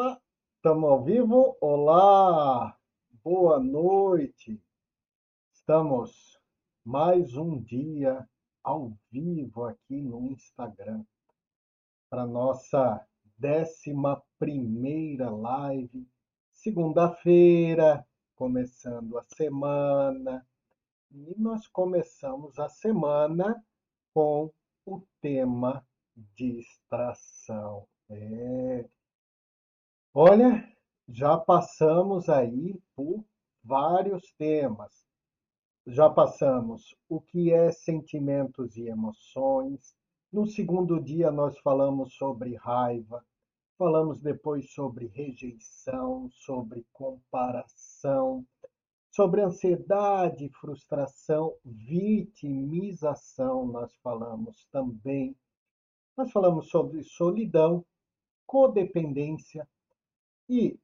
Opa, estamos ao vivo? Olá, boa noite. Estamos mais um dia ao vivo aqui no Instagram para nossa décima primeira live, segunda-feira, começando a semana. E nós começamos a semana com o tema distração. É. Olha, já passamos aí por vários temas. Já passamos o que é sentimentos e emoções. No segundo dia, nós falamos sobre raiva, falamos depois sobre rejeição, sobre comparação, sobre ansiedade, frustração, vitimização, nós falamos também. Nós falamos sobre solidão, codependência e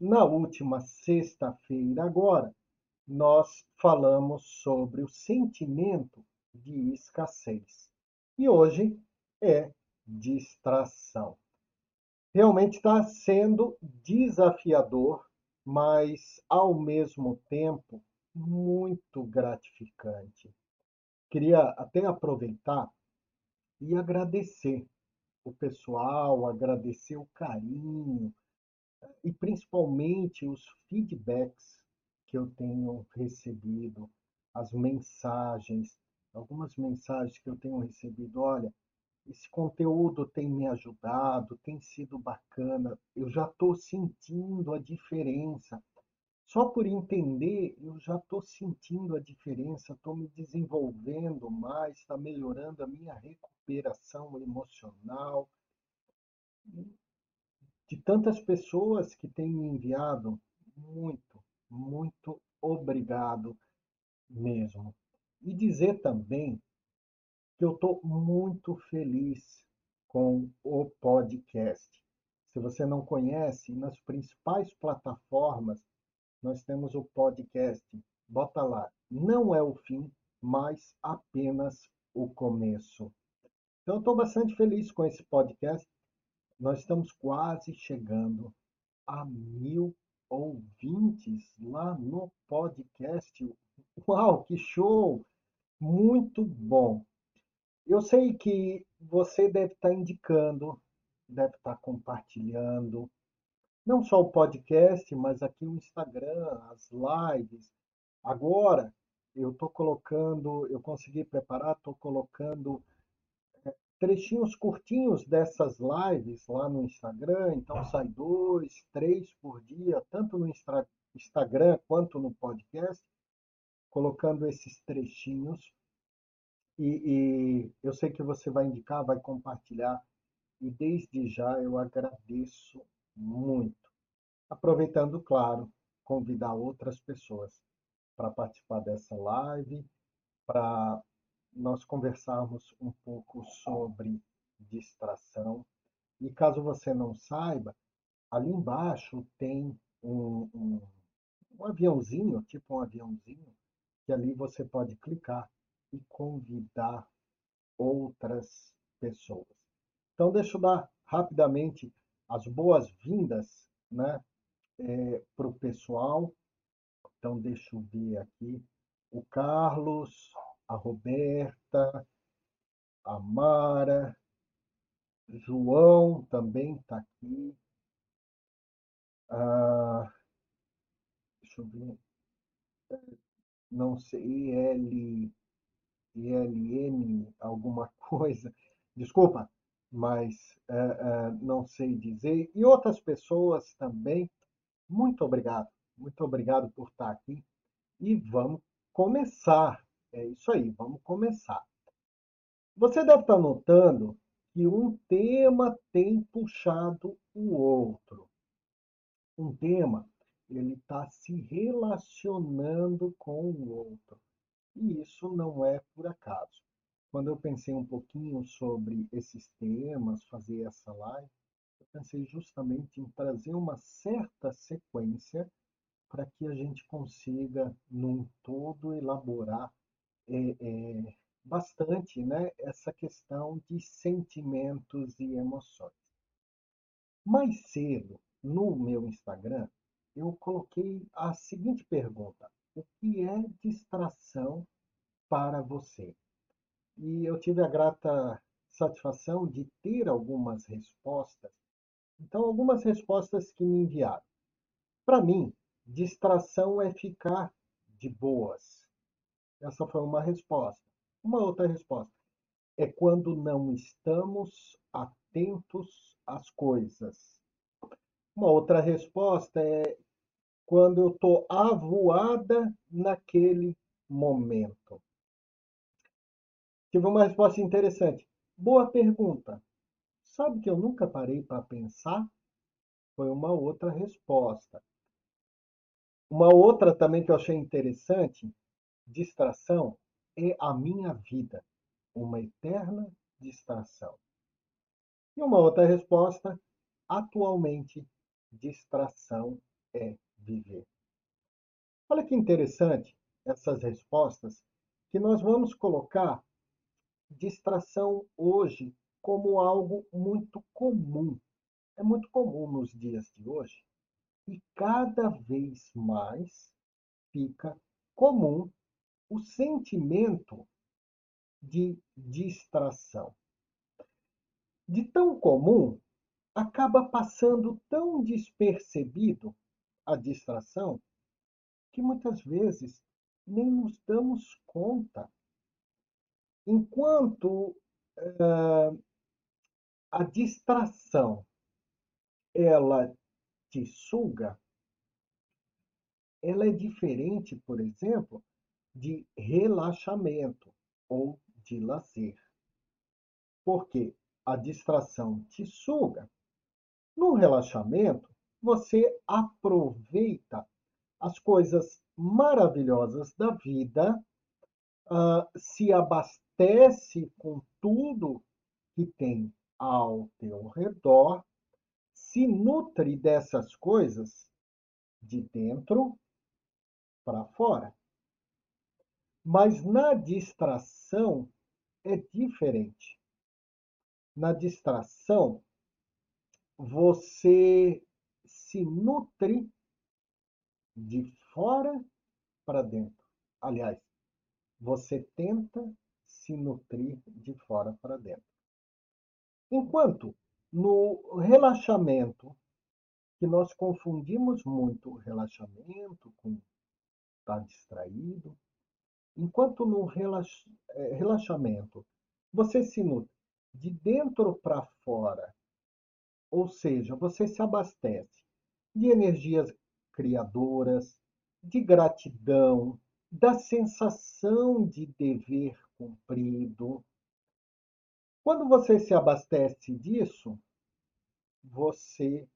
na última sexta-feira agora nós falamos sobre o sentimento de escassez. E hoje é distração. Realmente está sendo desafiador, mas ao mesmo tempo muito gratificante. Queria até aproveitar e agradecer o pessoal, agradecer o carinho e principalmente os feedbacks que eu tenho recebido, as mensagens, algumas mensagens que eu tenho recebido, olha, esse conteúdo tem me ajudado, tem sido bacana, eu já estou sentindo a diferença. Só por entender, eu já estou sentindo a diferença, estou me desenvolvendo mais, está melhorando a minha recuperação emocional. De tantas pessoas que têm me enviado, muito, muito obrigado mesmo. E dizer também que eu estou muito feliz com o podcast. Se você não conhece, nas principais plataformas nós temos o podcast. Bota lá. Não é o fim, mas apenas o começo. Então, eu estou bastante feliz com esse podcast. Nós estamos quase chegando a mil ouvintes lá no podcast. Uau, que show! Muito bom. Eu sei que você deve estar indicando, deve estar compartilhando, não só o podcast, mas aqui o Instagram, as lives. Agora, eu estou colocando, eu consegui preparar, estou colocando trechinhos curtinhos dessas lives lá no Instagram. Então, sai dois, três por dia, tanto no Instagram quanto no podcast, colocando esses trechinhos. E, e eu sei que você vai indicar, vai compartilhar. E desde já eu agradeço muito. Aproveitando, claro, convidar outras pessoas para participar dessa live, para nós conversarmos um pouco sobre distração. E caso você não saiba, ali embaixo tem um, um, um aviãozinho, tipo um aviãozinho, que ali você pode clicar e convidar outras pessoas. Então, deixa eu dar rapidamente as boas-vindas né, é, para o pessoal. Então, deixa eu ver aqui. O Carlos, a Roberta, a Mara, João também está aqui. Ah, deixa eu ver. Não sei, IL, ILM, alguma coisa. Desculpa, mas é, é, não sei dizer. E outras pessoas também. Muito obrigado. Muito obrigado por estar aqui. E vamos começar. É isso aí, vamos começar. Você deve estar notando que um tema tem puxado o outro. Um tema, ele está se relacionando com o outro. E isso não é por acaso. Quando eu pensei um pouquinho sobre esses temas, fazer essa live, eu pensei justamente em trazer uma certa sequência para que a gente consiga, num todo, elaborar é, é, bastante né, essa questão de sentimentos e emoções. Mais cedo, no meu Instagram, eu coloquei a seguinte pergunta: O que é distração para você? E eu tive a grata satisfação de ter algumas respostas. Então, algumas respostas que me enviaram. Para mim, distração é ficar de boas. Essa foi uma resposta. Uma outra resposta é quando não estamos atentos às coisas. Uma outra resposta é quando eu estou avoada naquele momento. Tive uma resposta interessante. Boa pergunta. Sabe que eu nunca parei para pensar? Foi uma outra resposta. Uma outra também que eu achei interessante, distração, é a minha vida, uma eterna distração. E uma outra resposta, atualmente, distração é viver. Olha que interessante essas respostas que nós vamos colocar distração hoje como algo muito comum. É muito comum nos dias de hoje e cada vez mais fica comum o sentimento de distração. De tão comum, acaba passando tão despercebido a distração que muitas vezes nem nos damos conta Enquanto uh, a distração ela te suga, ela é diferente, por exemplo, de relaxamento ou de lazer. Porque a distração te suga. No relaxamento, você aproveita as coisas maravilhosas da vida, uh, se abastece abastece com tudo que tem ao teu redor, se nutre dessas coisas de dentro para fora. Mas na distração é diferente. Na distração, você se nutre de fora para dentro. Aliás, você tenta se nutrir de fora para dentro. Enquanto no relaxamento, que nós confundimos muito relaxamento com estar distraído, enquanto no relax, é, relaxamento você se nutre de dentro para fora, ou seja, você se abastece de energias criadoras, de gratidão, da sensação de dever cumprido. Quando você se abastece disso, você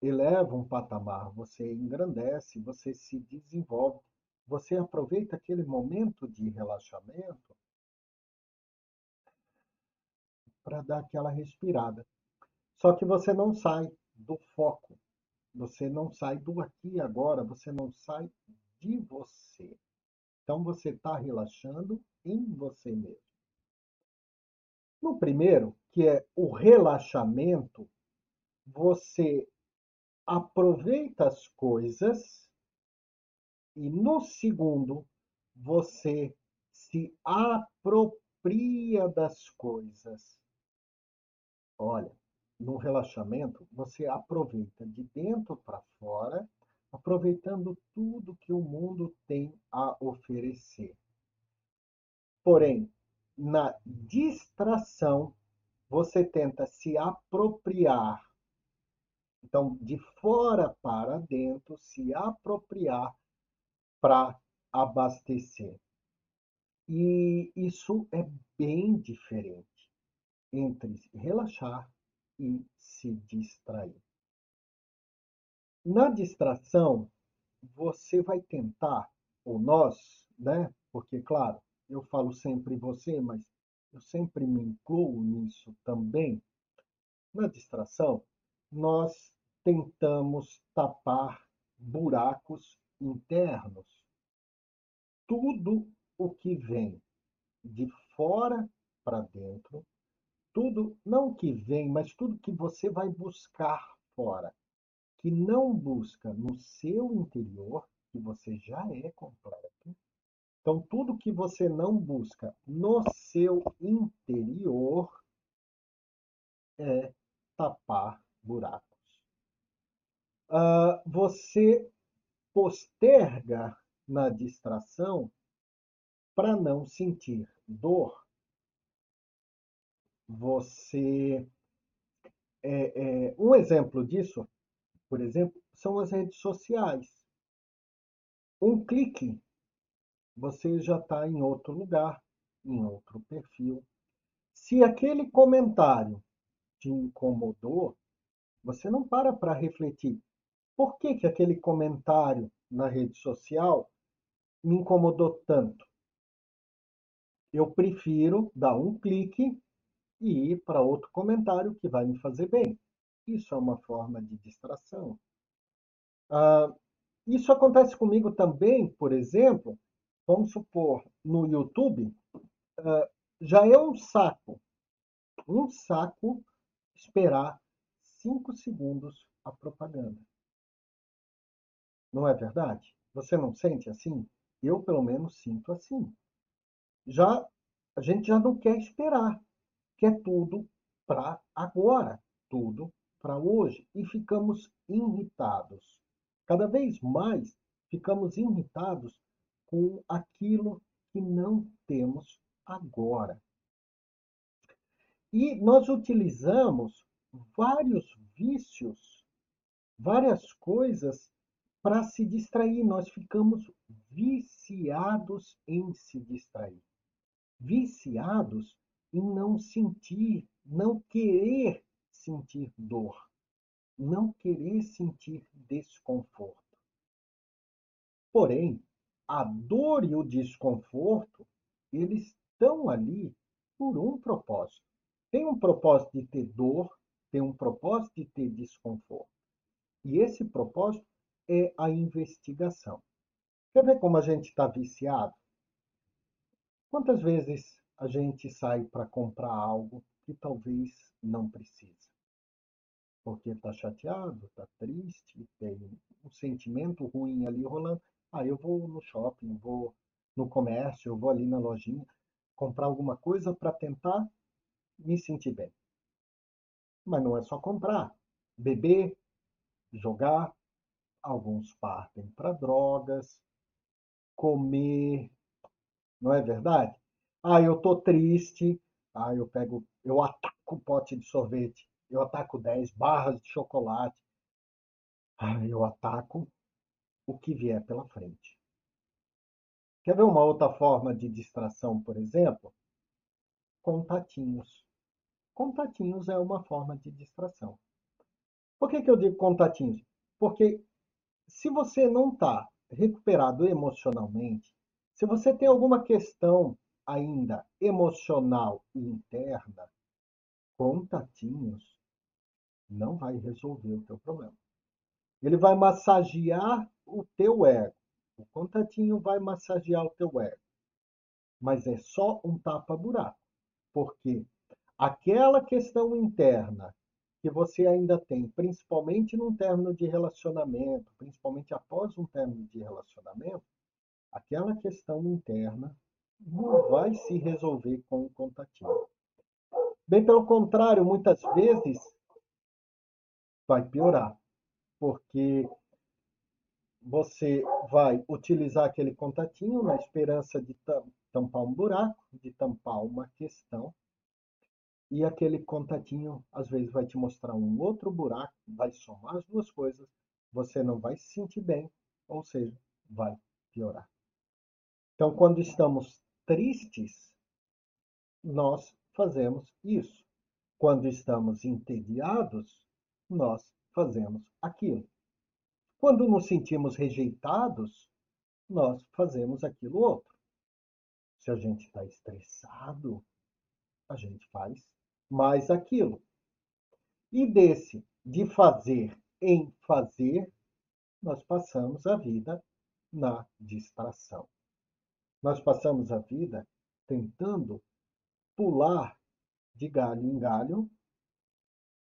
eleva um patamar, você engrandece, você se desenvolve, você aproveita aquele momento de relaxamento para dar aquela respirada. Só que você não sai do foco, você não sai do aqui e agora, você não sai de você. Então você está relaxando em você mesmo. No primeiro, que é o relaxamento, você aproveita as coisas e no segundo, você se apropria das coisas. Olha, no relaxamento, você aproveita de dentro para fora, aproveitando tudo que o mundo tem a oferecer. Porém, na distração, você tenta se apropriar. Então, de fora para dentro, se apropriar para abastecer. E isso é bem diferente entre relaxar e se distrair. Na distração, você vai tentar, ou nós, né? Porque, claro, eu falo sempre você, mas eu sempre me incluo nisso também. Na distração, nós tentamos tapar buracos internos. Tudo o que vem de fora para dentro, tudo, não que vem, mas tudo que você vai buscar fora. que não busca no seu interior, que você já é completo. Então, tudo que você não busca no seu interior é tapar buracos. Uh, você posterga na distração para não sentir dor. Você é, é, um exemplo disso, por exemplo, são as redes sociais. Um clique, você já está em outro lugar, em outro perfil. Se aquele comentário te incomodou, você não para para refletir. Por que, que aquele comentário na rede social me incomodou tanto? Eu prefiro dar um clique e ir para outro comentário que vai me fazer bem. Isso é uma forma de distração. Ah, isso acontece comigo também, por exemplo, vamos supor, no YouTube, ah, já é um saco, um saco esperar cinco segundos a propaganda. Não é verdade? Você não sente assim? Eu, pelo menos, sinto assim. Já a gente já não quer esperar que é tudo para agora, tudo para hoje. E ficamos irritados. Cada vez mais ficamos irritados com aquilo que não temos agora. E nós utilizamos vários vícios, várias coisas para se distrair. Nós ficamos viciados em se distrair. Viciados em não sentir, não querer sentir dor, não querer sentir desconforto. Porém, a dor e o desconforto, eles estão ali por um propósito. Tem um propósito de ter dor, tem um propósito de ter desconforto. E esse propósito é a investigação. Quer ver como a gente está viciado? Quantas vezes a gente sai para comprar algo que talvez não precisa. Porque está chateado, está triste, tem um sentimento ruim ali rolando. Ah, eu vou no shopping, vou no comércio, eu vou ali na lojinha comprar alguma coisa para tentar me sentir bem. Mas não é só comprar. Beber, jogar, alguns partem para drogas, comer, não é verdade? Ah, eu tô triste. Ah, eu pego, eu ataco o pote de sorvete. Eu ataco 10 barras de chocolate. Ah, eu ataco o que vier pela frente. Quer ver uma outra forma de distração, por exemplo? Contatinhos. Contatinhos é uma forma de distração. Por que, que eu digo contatinhos? Porque se você não está recuperado emocionalmente, se você tem alguma questão ainda emocional e interna, contatinhos não vai resolver o teu problema. Ele vai massagear o teu ego. O contatinho vai massagear o teu ego. Mas é só um tapa-buraco. Porque aquela questão interna que você ainda tem, principalmente num término de relacionamento, principalmente após um término de relacionamento, aquela questão interna não vai se resolver com o contatinho. Bem pelo contrário, muitas vezes vai piorar, porque você vai utilizar aquele contatinho na esperança de tampar um buraco, de tampar uma questão, e aquele contatinho às vezes vai te mostrar um outro buraco, vai somar as duas coisas, você não vai se sentir bem, ou seja, vai piorar. Então, quando estamos tristes, nós fazemos isso. Quando estamos entediados, nós fazemos aquilo. Quando nos sentimos rejeitados, nós fazemos aquilo outro. Se a gente está estressado, a gente faz mais aquilo. E desse de fazer em fazer, nós passamos a vida na distração. Nós passamos a vida tentando pular de galho em galho,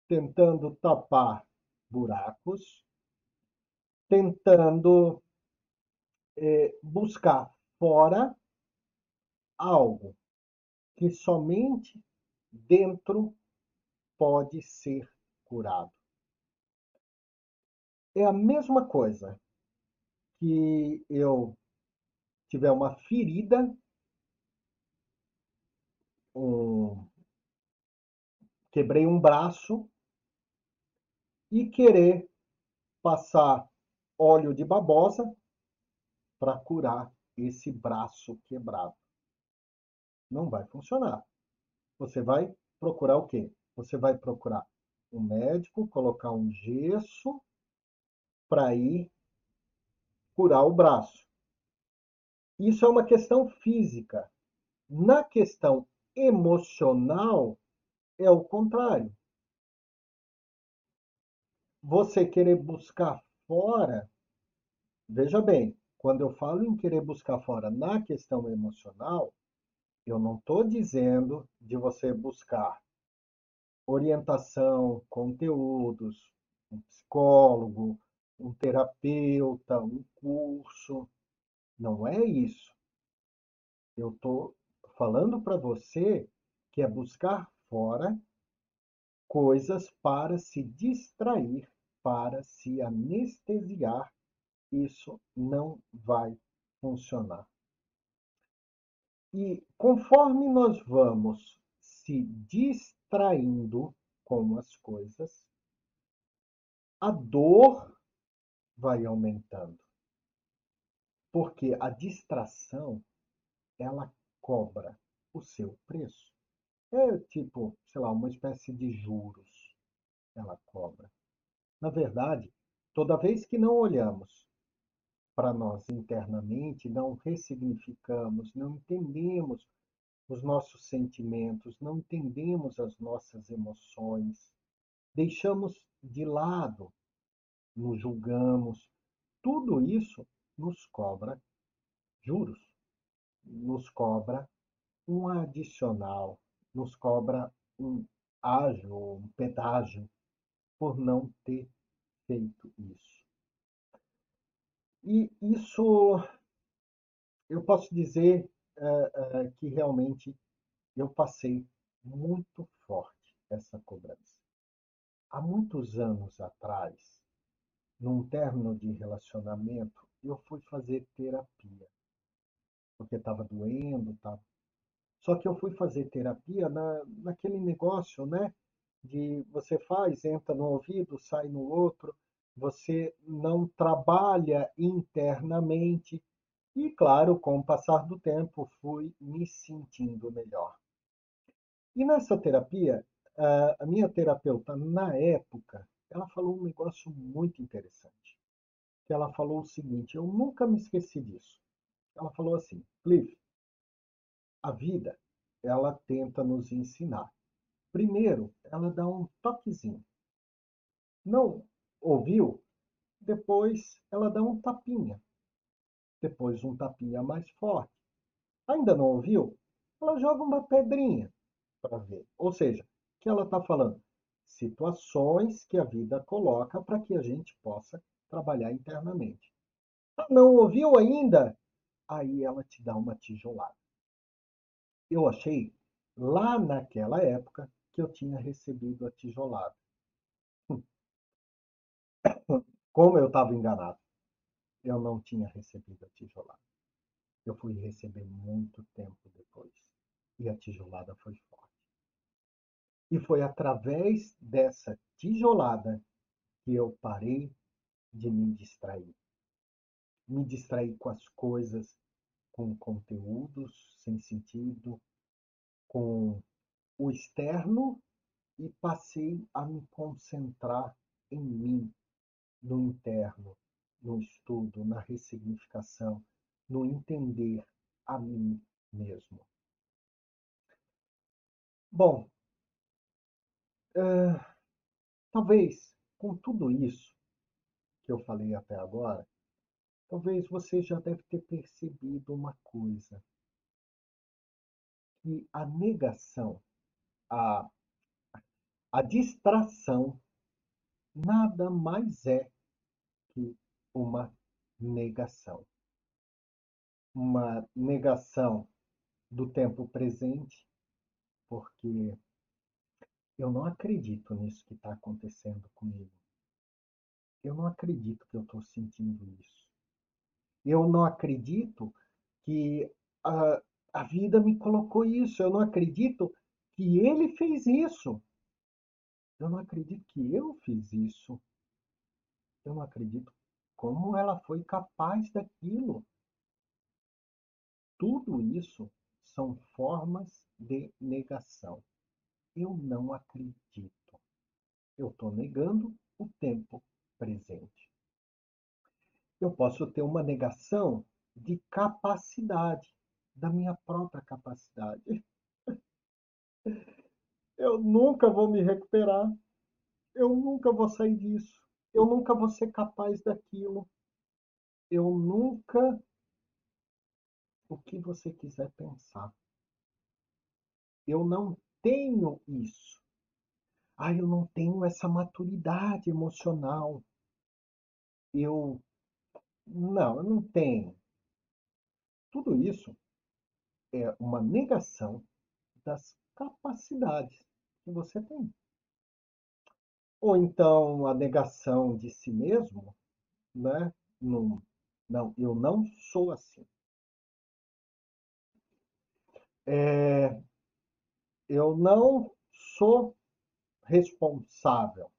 tentando tapar buracos, tentando é, buscar fora algo que somente dentro pode ser curado. É a mesma coisa que eu tiver uma ferida, um, quebrei um braço e querer passar óleo de babosa para curar esse braço quebrado. Não vai funcionar. Você vai procurar o quê? Você vai procurar um médico, colocar um gesso para ir curar o braço. Isso é uma questão física. Na questão emocional, é o contrário. Você querer buscar fora, veja bem, quando eu falo em querer buscar fora na questão emocional, eu não estou dizendo de você buscar orientação, conteúdos, um psicólogo, um terapeuta, um curso. Não é isso. Eu estou falando para você que é buscar fora coisas para se distrair, para se anestesiar. Isso não vai funcionar. E conforme nós vamos se distraindo com as coisas, a dor vai aumentando. Porque a distração, ela cobra o seu preço. É tipo, sei lá, uma espécie de juros ela cobra. Na verdade, toda vez que não olhamos para nós internamente, não ressignificamos, não entendemos os nossos sentimentos, não entendemos as nossas emoções, deixamos de lado nos julgamos. Tudo isso nos cobra juros, nos cobra um adicional, nos cobra um ágio, um pedágio, por não ter feito isso. E isso, eu posso dizer uh, uh, que realmente eu passei muito forte essa cobrança. Há muitos anos atrás, num término de relacionamento, eu fui fazer terapia. Porque estava doendo, tá? Só que eu fui fazer terapia na, naquele negócio, né? De você faz, entra no ouvido, sai no outro, você não trabalha internamente. E, claro, com o passar do tempo, fui me sentindo melhor. E nessa terapia, a minha terapeuta, na época, ela falou um negócio muito interessante. Que ela falou o seguinte, eu nunca me esqueci disso. Ela falou assim, Cliff, a vida, ela tenta nos ensinar. Primeiro, ela dá um toquezinho. Não ouviu? Depois ela dá um tapinha. Depois um tapinha mais forte. Ainda não ouviu? Ela joga uma pedrinha para ver. Ou seja, o que ela está falando? situações que a vida coloca para que a gente possa trabalhar internamente. Não ouviu ainda? Aí ela te dá uma tijolada. Eu achei, lá naquela época, que eu tinha recebido a tijolada. Como eu estava enganado. Eu não tinha recebido a tijolada. Eu fui receber muito tempo depois. E a tijolada foi forte. E foi através dessa tijolada que eu parei de me distrair. Me distrair com as coisas, com conteúdos sem sentido, com o externo e passei a me concentrar em mim, no interno, no estudo, na ressignificação, no entender a mim mesmo. Bom, Uh, talvez com tudo isso que eu falei até agora, talvez você já deve ter percebido uma coisa. Que a negação, a, a distração, nada mais é que uma negação. Uma negação do tempo presente, porque eu não acredito nisso que está acontecendo comigo. Eu não acredito que eu estou sentindo isso. Eu não acredito que a, a vida me colocou isso. Eu não acredito que ele fez isso. Eu não acredito que eu fiz isso. Eu não acredito como ela foi capaz daquilo. Tudo isso são formas de negação. Eu não acredito. Eu estou negando o tempo presente. Eu posso ter uma negação de capacidade, da minha própria capacidade. Eu nunca vou me recuperar. Eu nunca vou sair disso. Eu nunca vou ser capaz daquilo. Eu nunca. O que você quiser pensar. Eu não tenho isso. Ah, eu não tenho essa maturidade emocional. Eu. Não, eu não tenho. Tudo isso é uma negação das capacidades que você tem. Ou então a negação de si mesmo, né? Não, não eu não sou assim. É, eu não sou responsável.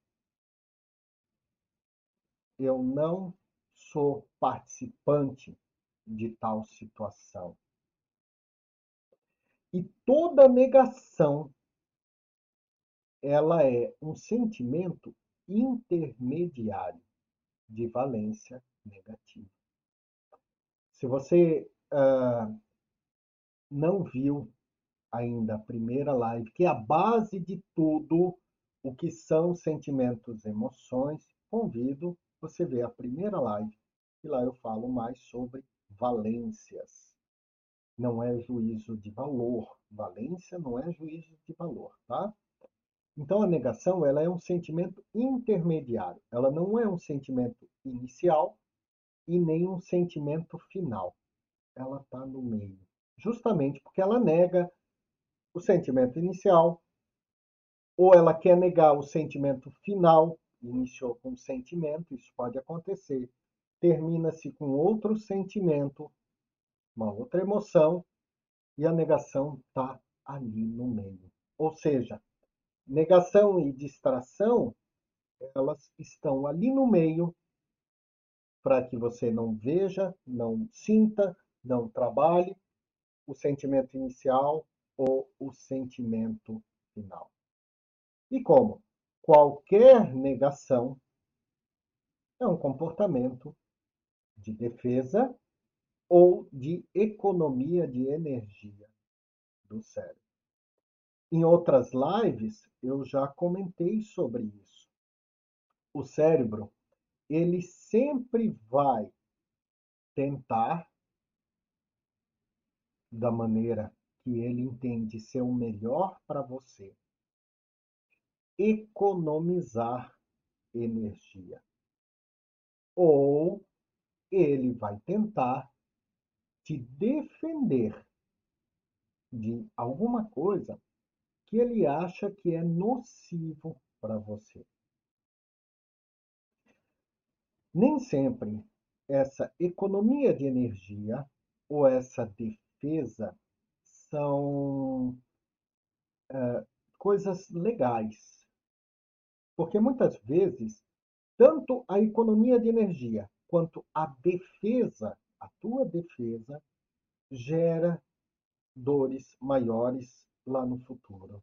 Eu não sou participante de tal situação. E toda negação ela é um sentimento intermediário de valência negativa. Se você uh, não viu ainda a primeira live, que é a base de tudo o que são sentimentos emoções, convido você ver a primeira live, e lá eu falo mais sobre valências. Não é juízo de valor. Valência não é juízo de valor, tá? Então, a negação ela é um sentimento intermediário. Ela não é um sentimento inicial e nem um sentimento final. Ela está no meio. Justamente porque ela nega o sentimento inicial, ou ela quer negar o sentimento final, iniciou com um sentimento, isso pode acontecer, termina-se com outro sentimento, uma outra emoção, e a negação está ali no meio. Ou seja, Negação e distração, elas estão ali no meio para que você não veja, não sinta, não trabalhe o sentimento inicial ou o sentimento final. E como qualquer negação é um comportamento de defesa ou de economia de energia do cérebro. Em outras lives, eu já comentei sobre isso. O cérebro, ele sempre vai tentar, da maneira que ele entende ser o melhor para você, economizar energia. Ou ele vai tentar te defender de alguma coisa que ele acha que é nocivo para você. Nem sempre essa economia de energia ou essa defesa são é, coisas legais. Porque muitas vezes, tanto a economia de energia quanto a defesa, a tua defesa, gera dores maiores lá no futuro.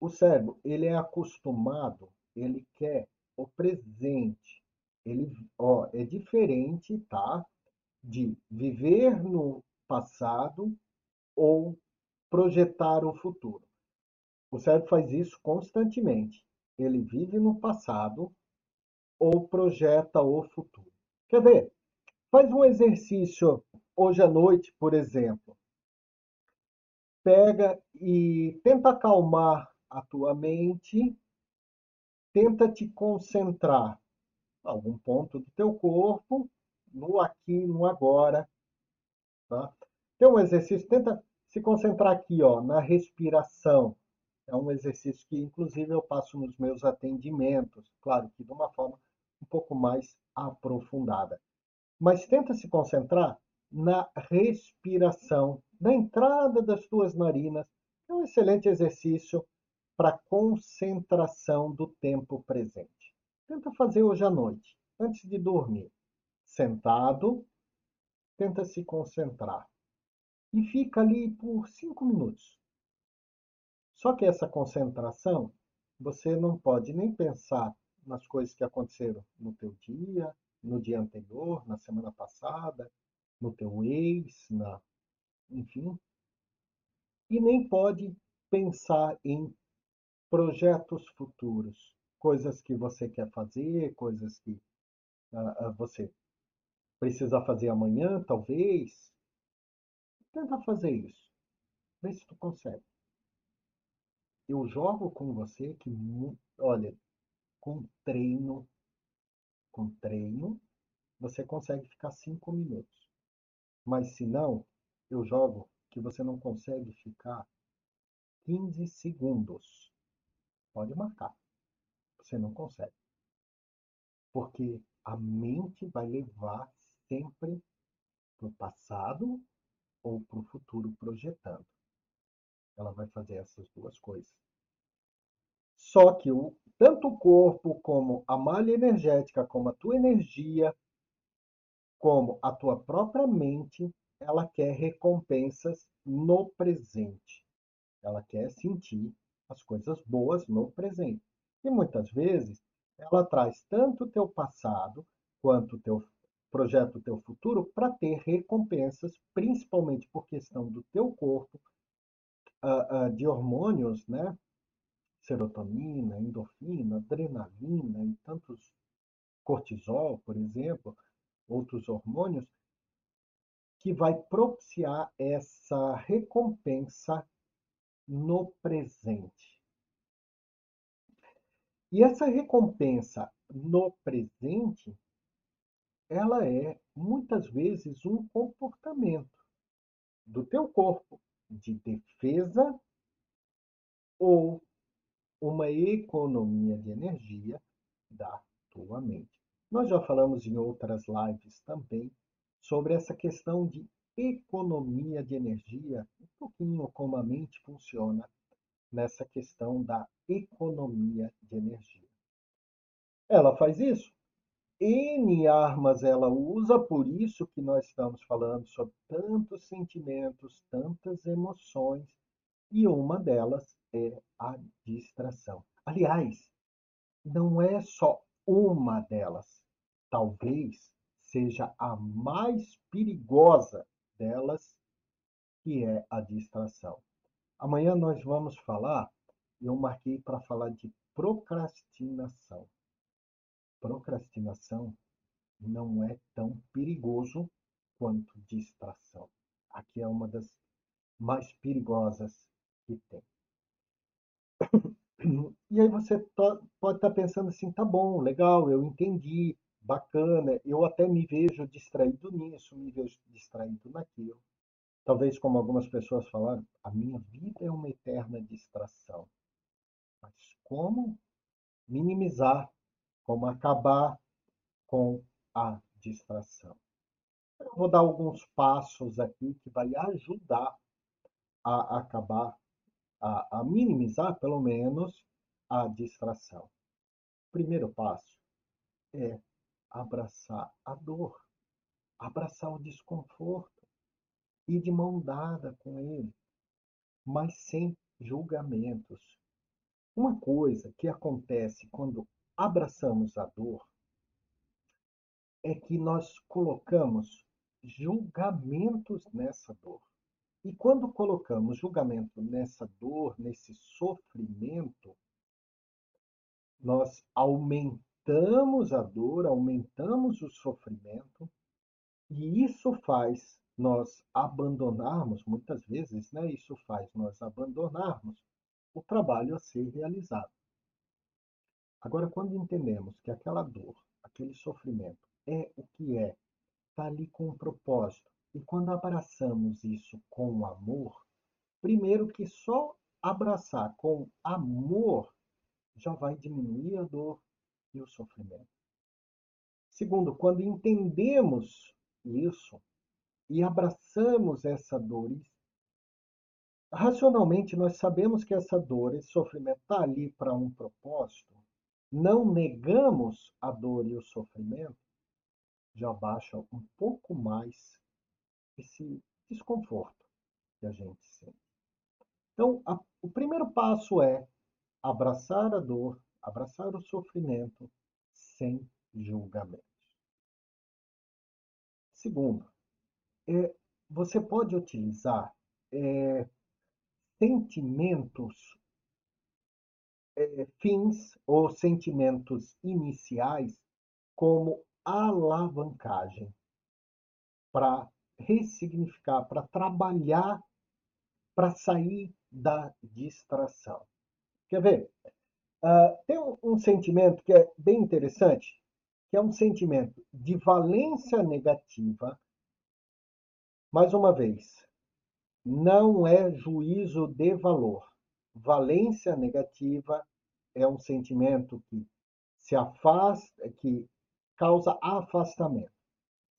O cérebro, ele é acostumado, ele quer o presente. Ele, ó, é diferente, tá? De viver no passado ou projetar o futuro. O cérebro faz isso constantemente. Ele vive no passado ou projeta o futuro. Quer ver? Faz um exercício hoje à noite, por exemplo pega e tenta acalmar a tua mente, tenta te concentrar algum ponto do teu corpo, no aqui, no agora. Tá? Tem um exercício, tenta se concentrar aqui, ó, na respiração. É um exercício que, inclusive, eu passo nos meus atendimentos, claro que de uma forma um pouco mais aprofundada. Mas tenta se concentrar na respiração, na entrada das tuas narinas. É um excelente exercício para concentração do tempo presente. Tenta fazer hoje à noite, antes de dormir. Sentado, tenta se concentrar. E fica ali por cinco minutos. Só que essa concentração, você não pode nem pensar nas coisas que aconteceram no teu dia, no dia anterior, na semana passada, no teu ex, na, enfim. E nem pode pensar em projetos futuros, coisas que você quer fazer, coisas que uh, você precisa fazer amanhã, talvez. Tenta fazer isso. Vê se tu consegue eu jogo com você que, olha, com treino, com treino, você consegue ficar cinco minutos. Mas se não, eu jogo que você não consegue ficar 15 segundos. Pode marcar. Você não consegue. Porque a mente vai levar sempre para o passado ou para o futuro projetando. Ela vai fazer essas duas coisas. Só que o, tanto o corpo como a malha energética, como a tua energia, como a tua própria mente, ela quer recompensas no presente. Ela quer sentir as coisas boas no presente. E muitas vezes ela traz tanto o teu passado quanto o teu projeto, o teu futuro, para ter recompensas, principalmente por questão do teu corpo, uh, uh, de hormônios, né? Serotonina, endorfina, adrenalina e tantos cortisol, por exemplo, outros hormônios, que vai propiciar essa recompensa no presente. E essa recompensa no presente, ela é muitas vezes um comportamento do teu corpo de defesa ou uma economia de energia da tua mente. Nós já falamos em outras lives também sobre essa questão de economia de energia, um pouquinho como a mente funciona nessa questão da economia de energia. Ela faz isso N armas ela usa, por isso que nós estamos falando sobre tantos sentimentos, tantas emoções, e uma delas é a distração. Aliás, não é só uma delas, talvez seja a mais perigosa delas, que é a distração. Amanhã nós vamos falar, eu marquei para falar de procrastinação procrastinação não é tão perigoso quanto distração. Aqui é uma das mais perigosas que tem. E aí você pode estar pensando assim, tá bom, legal, eu entendi, bacana, eu até me vejo distraído nisso, me vejo distraído naquilo. Talvez, como algumas pessoas falaram, a minha vida é uma eterna distração. Mas como minimizar como acabar com a distração. Eu vou dar alguns passos aqui que vai ajudar a acabar, a, a minimizar pelo menos a distração. Primeiro passo é abraçar a dor, abraçar o desconforto, ir de mão dada com ele, mas sem julgamentos. Uma coisa que acontece quando abraçamos a dor é que nós colocamos julgamentos nessa dor. E quando colocamos julgamento nessa dor, nesse sofrimento, nós aumentamos a dor, aumentamos o sofrimento, e isso faz nós abandonarmos, muitas vezes, né, isso faz nós abandonarmos o trabalho a ser realizado. Agora, quando entendemos que aquela dor, aquele sofrimento é o que é, está ali com um propósito. E quando abraçamos isso com amor, primeiro que só abraçar com amor já vai diminuir a dor e o sofrimento. Segundo, quando entendemos isso e abraçamos essa dor, racionalmente nós sabemos que essa dor, esse sofrimento está ali para um propósito, não negamos a dor e o sofrimento, já baixa um pouco mais esse desconforto que a gente sente. Então, a, o primeiro passo é abraçar a dor, abraçar o sofrimento sem julgamento. Segundo, é, você pode utilizar é, sentimentos é, fins ou sentimentos iniciais como alavancagem para ressignificar, para trabalhar, para sair da distração. Quer ver? Uh, tem um, um sentimento que é bem interessante, que é um sentimento de valência negativa. Mais uma vez, não é juízo de valor. Valência negativa é um sentimento que se afasta, que causa afastamento,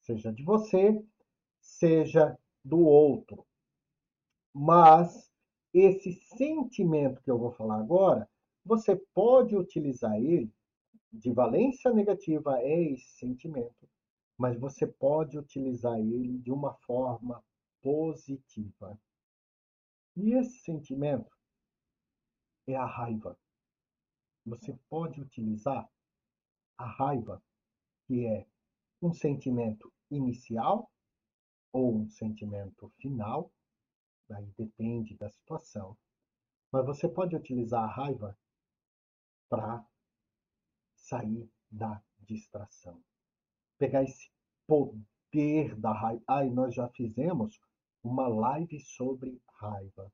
seja de você, seja do outro. Mas esse sentimento que eu vou falar agora, você pode utilizar ele, de valência negativa é esse sentimento, mas você pode utilizar ele de uma forma positiva. E esse sentimento é a raiva. Você pode utilizar a raiva, que é um sentimento inicial ou um sentimento final, Aí depende da situação. Mas você pode utilizar a raiva para sair da distração. Pegar esse poder da raiva. Ai, nós já fizemos uma live sobre raiva.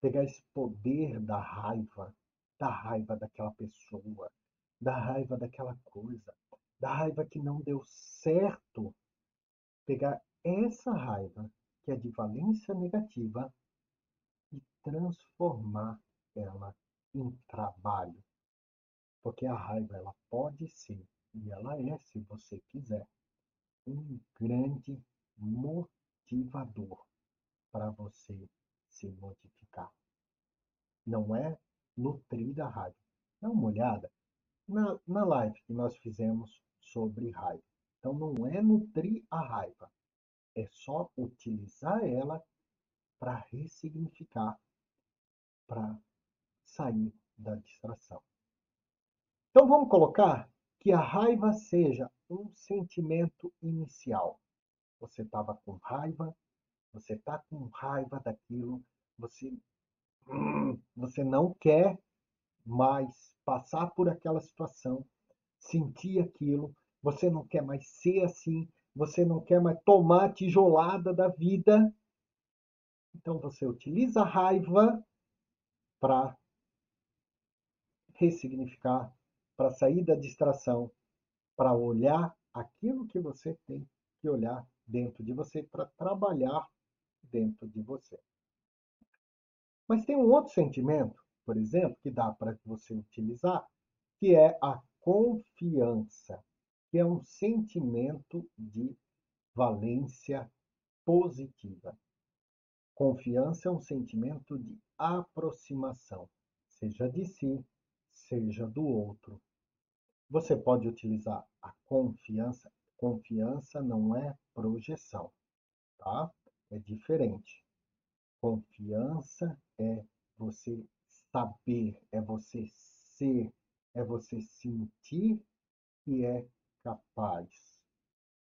Pegar esse poder da raiva, da raiva daquela pessoa, da raiva daquela coisa, da raiva que não deu certo. Pegar essa raiva que é de valência negativa, e transformar ela em trabalho. Porque a raiva ela pode ser, e ela é, se você quiser, um grande motivador para você se modificar. Não é nutrir a raiva. Dá uma olhada na, na live que nós fizemos sobre raiva. Então, não é nutrir a raiva, é só utilizar ela para ressignificar, para sair da distração. Então vamos colocar que a raiva seja um sentimento inicial. Você estava com raiva, você está com raiva daquilo, você, hum, você não quer mais passar por aquela situação, sentir aquilo, você não quer mais ser assim, você não quer mais tomar a tijolada da vida. Então você utiliza a raiva para ressignificar, para sair da distração, para olhar aquilo que você tem que olhar dentro de você, para trabalhar dentro de você. Mas tem um outro sentimento, por exemplo, que dá para você utilizar, que é a confiança que é um sentimento de valência positiva. Confiança é um sentimento de aproximação, seja de si, seja do outro. Você pode utilizar a confiança. Confiança não é projeção, tá? É diferente. Confiança é você saber, é você ser, é você sentir que é capaz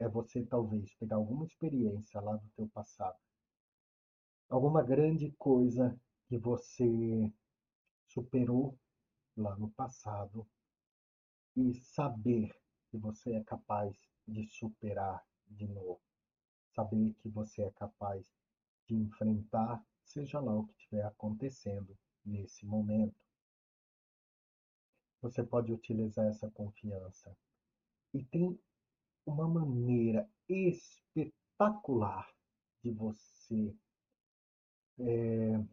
é você talvez pegar alguma experiência lá do teu passado, alguma grande coisa que você superou lá no passado e saber que você é capaz de superar de novo, saber que você é capaz de enfrentar, seja lá o que estiver acontecendo nesse momento. Você pode utilizar essa confiança E tem uma maneira espetacular de você é,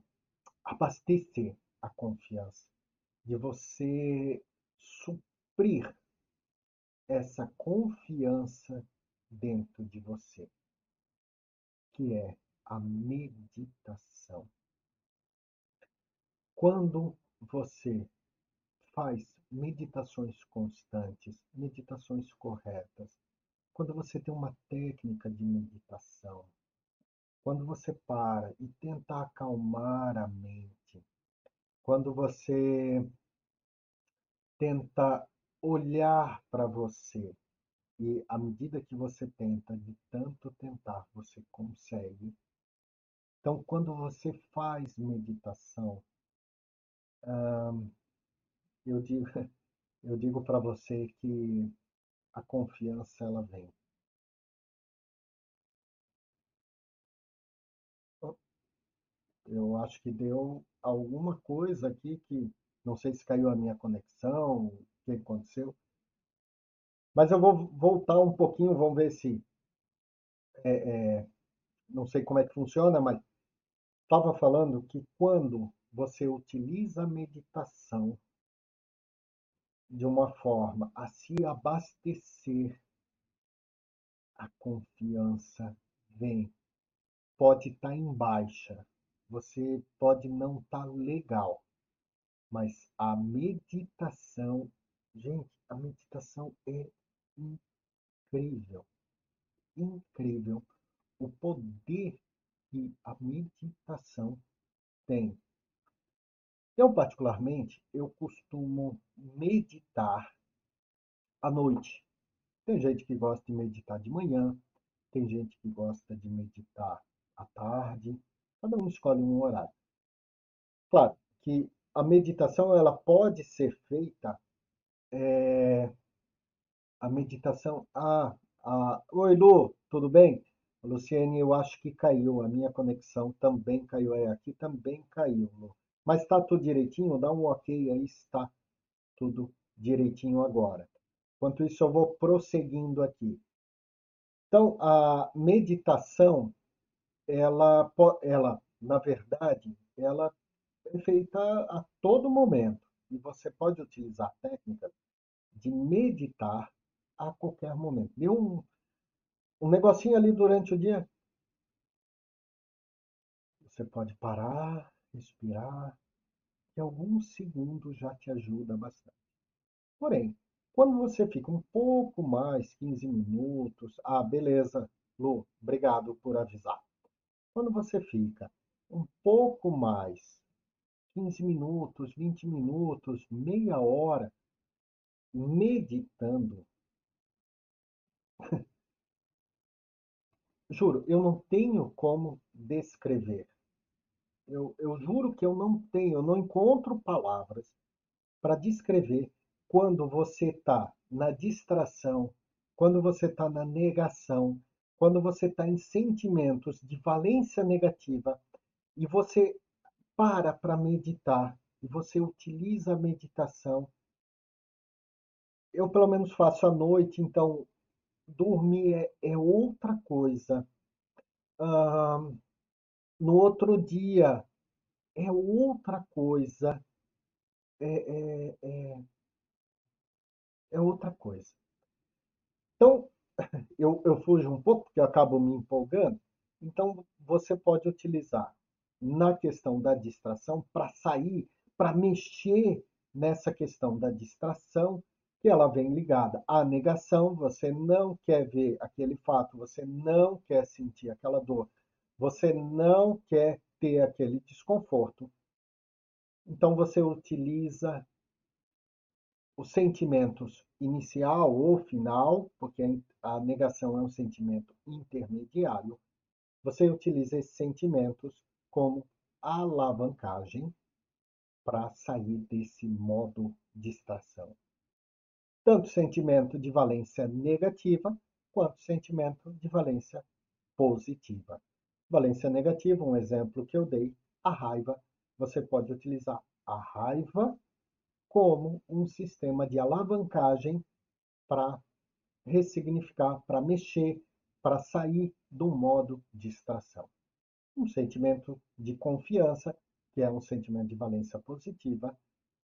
abastecer a confiança, de você suprir essa confiança dentro de você, que é a meditação. Quando você faz meditações constantes, meditações corretas, quando você tem uma técnica de meditação, quando você para e tenta acalmar a mente, quando você tenta olhar para você e à medida que você tenta, de tanto tentar, você consegue. Então, quando você faz meditação, hum, eu digo, eu digo para você que a confiança ela vem. Eu acho que deu alguma coisa aqui que não sei se caiu a minha conexão, que aconteceu. Mas eu vou voltar um pouquinho, vamos ver se. É, é, não sei como é que funciona, mas estava falando que quando você utiliza a meditação de uma forma a se abastecer, a confiança vem. Pode estar tá em baixa, você pode não estar tá legal, mas a meditação, gente, a meditação é incrível, incrível o poder que a meditação tem. Eu, particularmente, eu costumo meditar à noite. Tem gente que gosta de meditar de manhã, tem gente que gosta de meditar à tarde, cada um escolhe um horário. Claro que a meditação ela pode ser feita é, a meditação ah, ah, oi Lu tudo bem Luciene eu acho que caiu a minha conexão também caiu é aqui também caiu Lu. mas está tudo direitinho dá um ok aí está tudo direitinho agora enquanto isso eu vou prosseguindo aqui então a meditação ela ela na verdade ela é feita a todo momento. E você pode utilizar técnicas de meditar a qualquer momento. Dê um, um negocinho ali durante o dia. Você pode parar, respirar, que alguns segundos já te ajuda bastante. Porém, quando você fica um pouco mais, 15 minutos, ah, beleza, Lu, obrigado por avisar. Quando você fica um pouco mais 15 minutos, 20 minutos, meia hora, meditando. Juro, eu não tenho como descrever. Eu, eu juro que eu não tenho, eu não encontro palavras para descrever quando você está na distração, quando você está na negação, quando você está em sentimentos de valência negativa e você para para meditar e você utiliza a meditação. Eu, pelo menos, faço à noite, então dormir é, é outra coisa. Ah, no outro dia é outra coisa. É, é, é, é outra coisa. Então, eu, eu fujo um pouco, porque eu acabo me empolgando. Então, você pode utilizar na questão da distração, para sair, para mexer nessa questão da distração, que ela vem ligada à negação, você não quer ver aquele fato, você não quer sentir aquela dor, você não quer ter aquele desconforto. Então você utiliza os sentimentos inicial ou final, porque a negação é um sentimento intermediário. Você utiliza esses sentimentos como alavancagem para sair desse modo distração. Tanto sentimento de valência negativa quanto sentimento de valência positiva. Valência negativa, um exemplo que eu dei, a raiva. Você pode utilizar a raiva como um sistema de alavancagem para ressignificar, para mexer, para sair do modo distração. Um sentimento de confiança, que é um sentimento de valência positiva,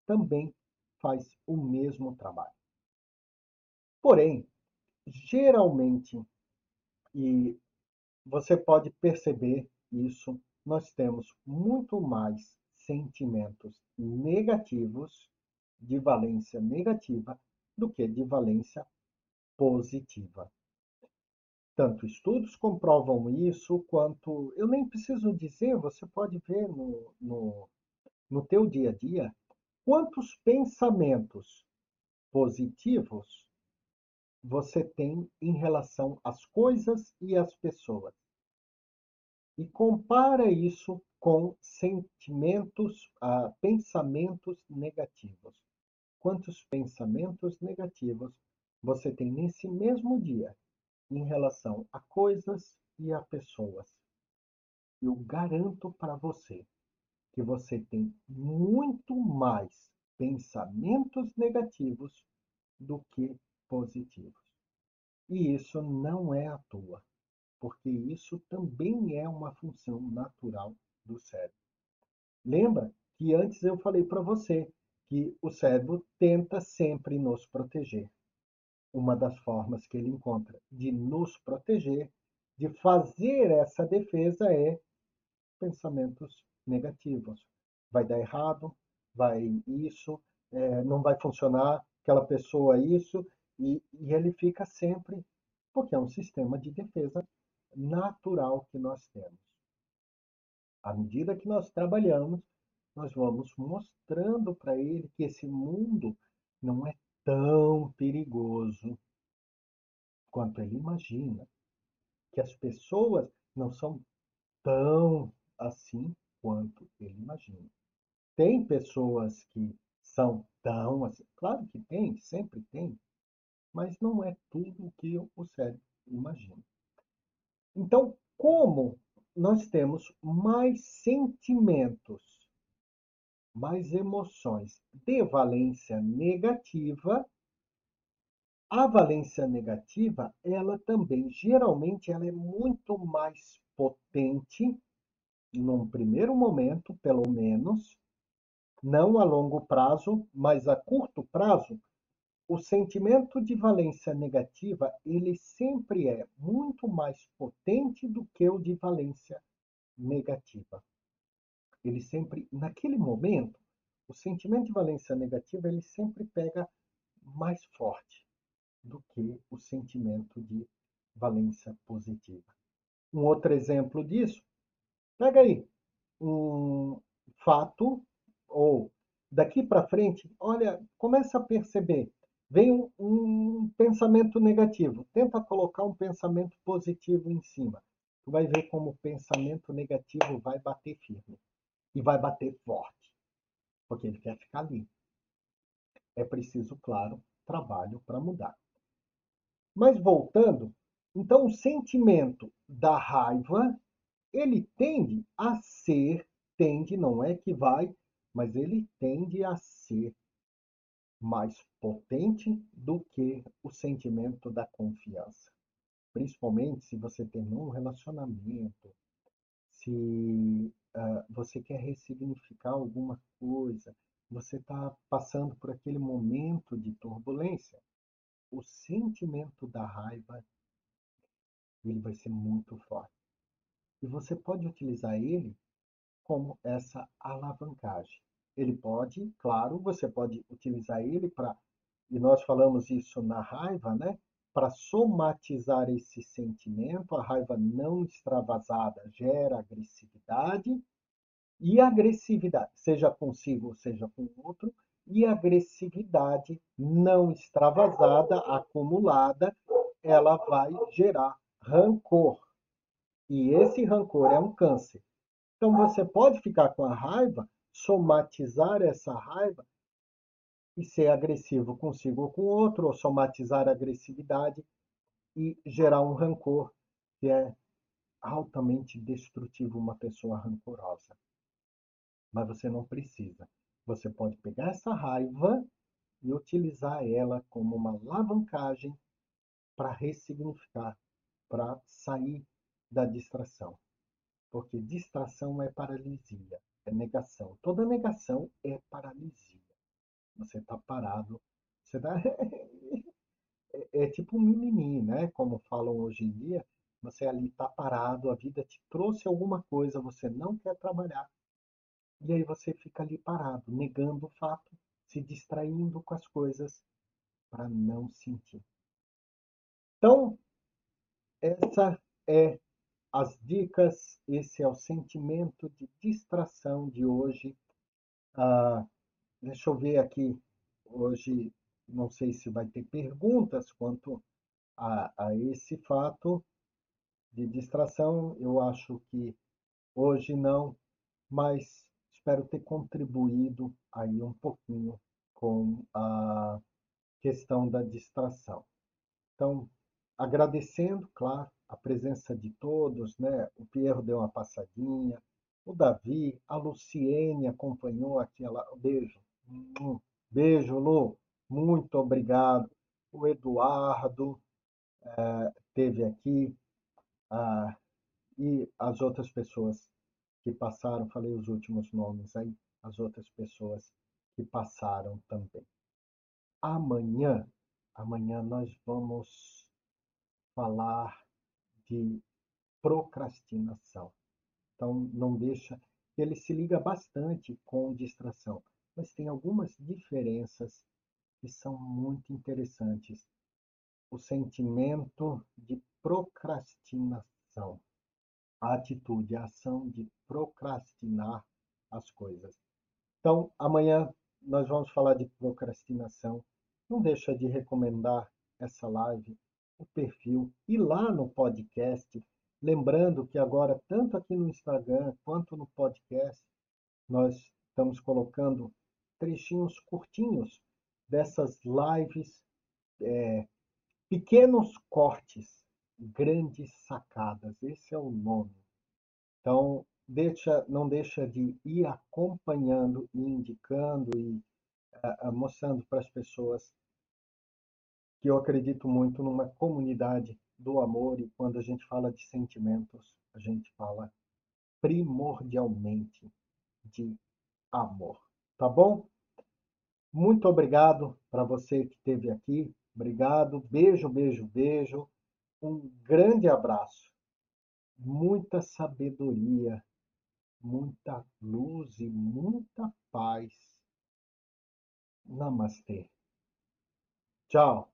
também faz o mesmo trabalho. Porém, geralmente, e você pode perceber isso, nós temos muito mais sentimentos negativos, de valência negativa, do que de valência positiva. Tanto estudos comprovam isso, quanto eu nem preciso dizer, você pode ver no, no, no teu dia a dia, quantos pensamentos positivos você tem em relação às coisas e às pessoas. E compara isso com sentimentos, ah, pensamentos negativos. Quantos pensamentos negativos você tem nesse mesmo dia em relação a coisas e a pessoas? Eu garanto para você que você tem muito mais pensamentos negativos do que positivos. E isso não é à toa, porque isso também é uma função natural do cérebro. Lembra que antes eu falei para você que o cérebro tenta sempre nos proteger. Uma das formas que ele encontra de nos proteger, de fazer essa defesa é pensamentos negativos. Vai dar errado, vai isso, é, não vai funcionar, aquela pessoa isso, e, e ele fica sempre, porque é um sistema de defesa natural que nós temos. À medida que nós trabalhamos, nós vamos mostrando para ele que esse mundo não é tão perigoso quanto ele imagina, que as pessoas não são tão assim quanto ele imagina. Tem pessoas que são tão assim, claro que tem, sempre tem, mas não é tudo o que o cérebro imagina. Então, como nós temos mais sentimentos, mais emoções de valência negativa, a valência negativa, ela também, geralmente, ela é muito mais potente, num primeiro momento, pelo menos, não a longo prazo, mas a curto prazo, o sentimento de valência negativa, ele sempre é muito mais potente do que o de valência negativa. Ele sempre, naquele momento, o sentimento de valência negativa, ele sempre pega mais forte do que o sentimento de valência positiva. Um outro exemplo disso, pega aí um fato ou daqui para frente, olha, começa a perceber Vem um, um pensamento negativo. Tenta colocar um pensamento positivo em cima. Tu vai ver como o pensamento negativo vai bater firme. E vai bater forte. Porque ele quer ficar ali. É preciso, claro, trabalho para mudar. Mas voltando, então o sentimento da raiva, ele tende a ser, tende, não é que vai, mas ele tende a ser mais potente do que o sentimento da confiança. Principalmente se você tem um relacionamento, se uh, você quer ressignificar alguma coisa, você está passando por aquele momento de turbulência, o sentimento da raiva ele vai ser muito forte. E você pode utilizar ele como essa alavancagem. Ele pode, claro, você pode utilizar ele para, e nós falamos isso na raiva, né? Para somatizar esse sentimento, a raiva não extravasada gera agressividade, e agressividade, seja consigo, seja com o outro, e agressividade não extravasada, acumulada, ela vai gerar rancor. E esse rancor é um câncer. Então você pode ficar com a raiva somatizar essa raiva e ser agressivo consigo ou com o outro, ou somatizar a agressividade e gerar um rancor que é altamente destrutivo uma pessoa rancorosa. Mas você não precisa. Você pode pegar essa raiva e utilizar ela como uma alavancagem para ressignificar, para sair da distração. Porque distração é paralisia, é negação. Toda negação é paralisia. Você está parado, você tá... é, é tipo um mimimi, né? Como falam hoje em dia, você ali está parado, a vida te trouxe alguma coisa, você não quer trabalhar. E aí você fica ali parado, negando o fato, se distraindo com as coisas para não sentir. Então, essa é as dicas, esse é o sentimento de distração de hoje. Ah, deixa eu ver aqui, hoje não sei se vai ter perguntas quanto a, a esse fato de distração. Eu acho que hoje não, mas espero ter contribuído aí um pouquinho com a questão da distração. Então, agradecendo, claro, a presença de todos, né? O Pierro deu uma passadinha, o Davi, a Luciene acompanhou aqui, ela, beijo, beijo, Lu, muito obrigado. O Eduardo é, teve aqui, ah, e as outras pessoas que passaram, falei os últimos nomes aí, as outras pessoas que passaram também. Amanhã, amanhã nós vamos falar de procrastinação. Então, não deixa. Ele se liga bastante com distração, mas tem algumas diferenças que são muito interessantes. O sentimento de procrastinação, a atitude, a ação de procrastinar as coisas. Então, amanhã nós vamos falar de procrastinação. Não deixa de recomendar essa live o perfil e lá no podcast. Lembrando que agora, tanto aqui no Instagram quanto no podcast, nós estamos colocando trechinhos curtinhos dessas lives, é, pequenos cortes, grandes sacadas. Esse é o nome. Então, deixa, não deixa de ir acompanhando e indicando e uh, mostrando para as pessoas que eu acredito muito numa comunidade do amor e quando a gente fala de sentimentos, a gente fala primordialmente de amor. Tá bom? Muito obrigado para você que esteve aqui. Obrigado. Beijo, beijo, beijo. Um grande abraço. Muita sabedoria, muita luz e muita paz. Namastê. Tchau.